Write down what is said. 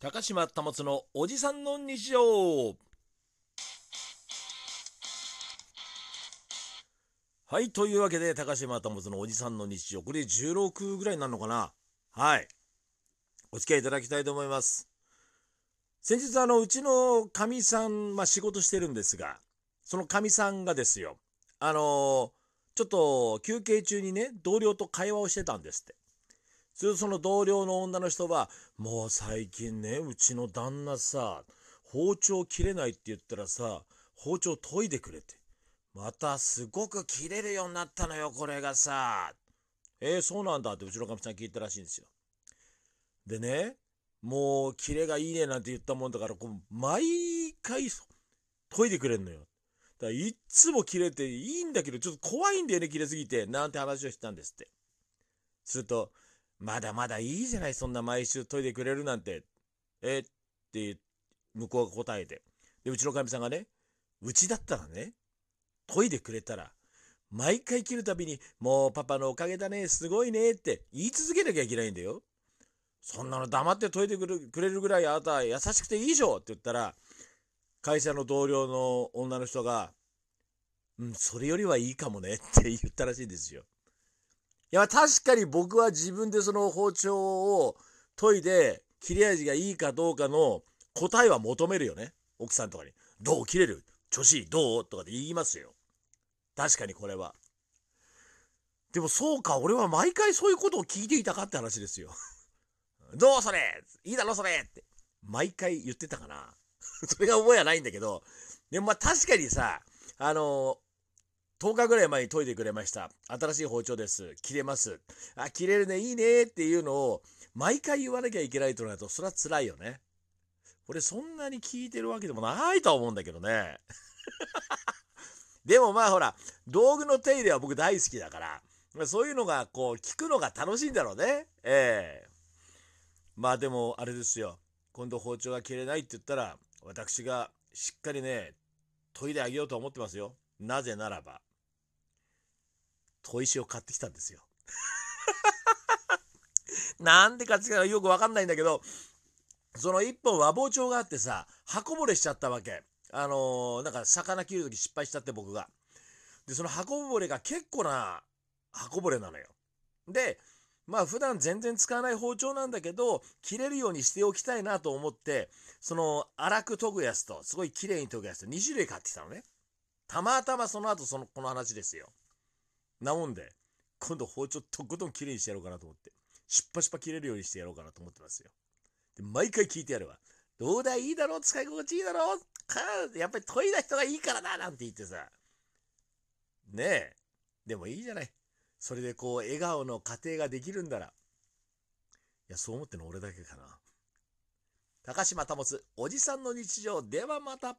高島保のおじさんの日常。はいというわけで高島保のおじさんの日常。これ16ぐらいになるのかな？はい。お付き合いいただきたいと思います。先日あのうちのかみさん、まあ、仕事してるんですがそのかみさんがですよあのちょっと休憩中にね同僚と会話をしてたんですって。するとその同僚の女の人は、もう最近ね、うちの旦那さ、包丁切れないって言ったらさ、包丁研いでくれて。またすごく切れるようになったのよ、これがさ。えー、そうなんだってうちのかみさん聞いたらしいんですよ。でね、もうキレがいいねなんて言ったもんだから、こう毎回研いでくれんのよ。だからいっつも切れていいんだけど、ちょっと怖いんだよね、切れすぎて。なんて話をしたんですって。すると、まだまだいいじゃない、そんな毎週研いでくれるなんて。え？って向こうが答えて。で、うちのかみさんがね、うちだったらね、研いでくれたら、毎回切るたびに、もうパパのおかげだね、すごいねって言い続けなきゃいけないんだよ。そんなの黙って研いでくれるぐらいあなた優しくていいでしょって言ったら、会社の同僚の女の人が、うん、それよりはいいかもねって言ったらしいんですよ。いや、確かに僕は自分でその包丁を研いで、切れ味がいいかどうかの答えは求めるよね。奥さんとかに。どう切れる？調子いい？どう？とかで言いますよ。確かにこれは。でもそうか、俺は毎回そういうことを聞いていたかって話ですよ。どうそれ？いいだろそれって。毎回言ってたかな。それが覚えはないんだけど。でもまあ確かにさ、あの10日ぐらい前に研いでくれました。新しい包丁です。切れます。あ、切れるね、いいねっていうのを毎回言わなきゃいけないとなると、それは辛いよね。俺そんなに聞いてるわけでもないとは思うんだけどね。でもまあほら、道具の手入れは僕大好きだから、そういうのがこう聞くのが楽しいんだろうね。ええー、まあでもあれですよ。今度包丁が切れないって言ったら、私がしっかりね、研いであげようと思ってますよ。なぜならば、砥石を買ってきたんですよ。なんでかってよくわかんないんだけど、その一本和包丁があってさ、箱ぼれしちゃったわけ。あのー、なんか魚切るとき失敗しちゃって僕が。で、その箱ぼれが結構な箱ぼれなのよ。で、まあ普段全然使わない包丁なんだけど、切れるようにしておきたいなと思って、その粗く研ぐやつと、すごい綺麗に研ぐやつと2種類買ってきたのね。たまたまその後その、この話ですよ。なもんで、今度包丁とことん綺麗にしてやろうかなと思って、しっぱしっぱ切れるようにしてやろうかなと思ってますよ。で、毎回聞いてやるわ。どうだいいだろう？使い心地いいだろう？かやっぱり研いだ人がいいからななんて言ってさ。ねえ。でもいいじゃない。それでこう、笑顔の家庭ができるんだら。いや、そう思っての俺だけかな。高島保、おじさんの日常。ではまた。